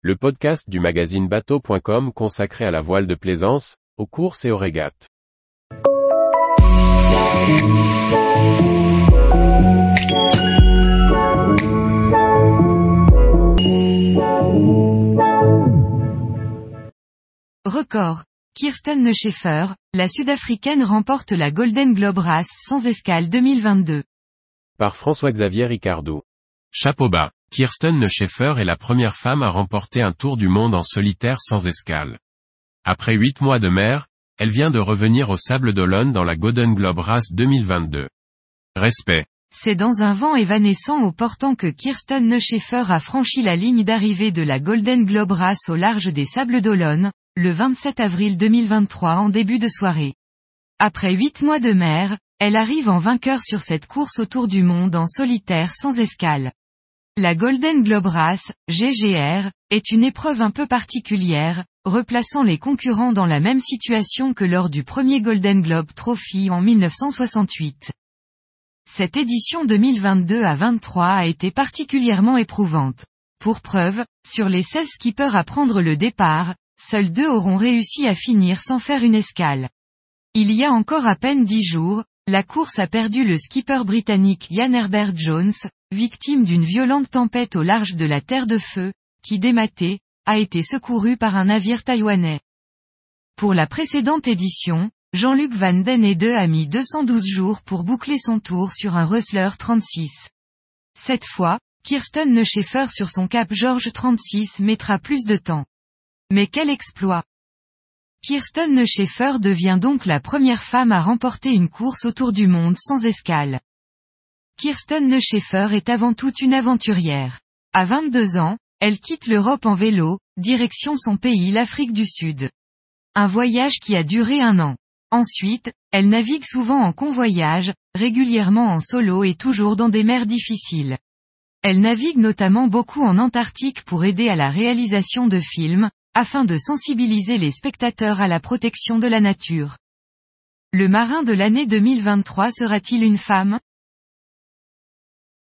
le podcast du magazine bateau.com consacré à la voile de plaisance, aux courses et aux régates. Record. Kirsten Neuschaeffer, la Sud-Africaine remporte la Golden Globe Race sans escale 2022. Par François-Xavier Ricardou. Chapeau bas. Kirsten Neuschaeffer est la première femme à remporter un tour du monde en solitaire sans escale. Après huit mois de mer, elle vient de revenir au Sable d'Olonne dans la Golden Globe Race 2022. Respect. C'est dans un vent évanescent au portant que Kirsten Neuschaeffer a franchi la ligne d'arrivée de la Golden Globe Race au large des Sables d'Olonne, le 27 avril 2023 en début de soirée. Après huit mois de mer, elle arrive en vainqueur sur cette course autour du monde en solitaire sans escale. La Golden Globe Race, GGR, est une épreuve un peu particulière, replaçant les concurrents dans la même situation que lors du premier Golden Globe Trophy en 1968. Cette édition 2022 à 23 a été particulièrement éprouvante. Pour preuve, sur les 16 skippers à prendre le départ, seuls deux auront réussi à finir sans faire une escale. Il y a encore à peine dix jours, la course a perdu le skipper britannique Ian Herbert Jones, victime d'une violente tempête au large de la Terre de Feu, qui dématé, a été secouru par un navire taïwanais. Pour la précédente édition, Jean-Luc Van Den Ede a mis 212 jours pour boucler son tour sur un Rustler 36. Cette fois, Kirsten Neuschaeffer sur son cap George 36 mettra plus de temps. Mais quel exploit Kirsten Neuschaeffer devient donc la première femme à remporter une course autour du monde sans escale. Kirsten Neuschaeffer est avant tout une aventurière. À 22 ans, elle quitte l'Europe en vélo, direction son pays l'Afrique du Sud. Un voyage qui a duré un an. Ensuite, elle navigue souvent en convoyage, régulièrement en solo et toujours dans des mers difficiles. Elle navigue notamment beaucoup en Antarctique pour aider à la réalisation de films, afin de sensibiliser les spectateurs à la protection de la nature. Le marin de l'année 2023 sera-t-il une femme?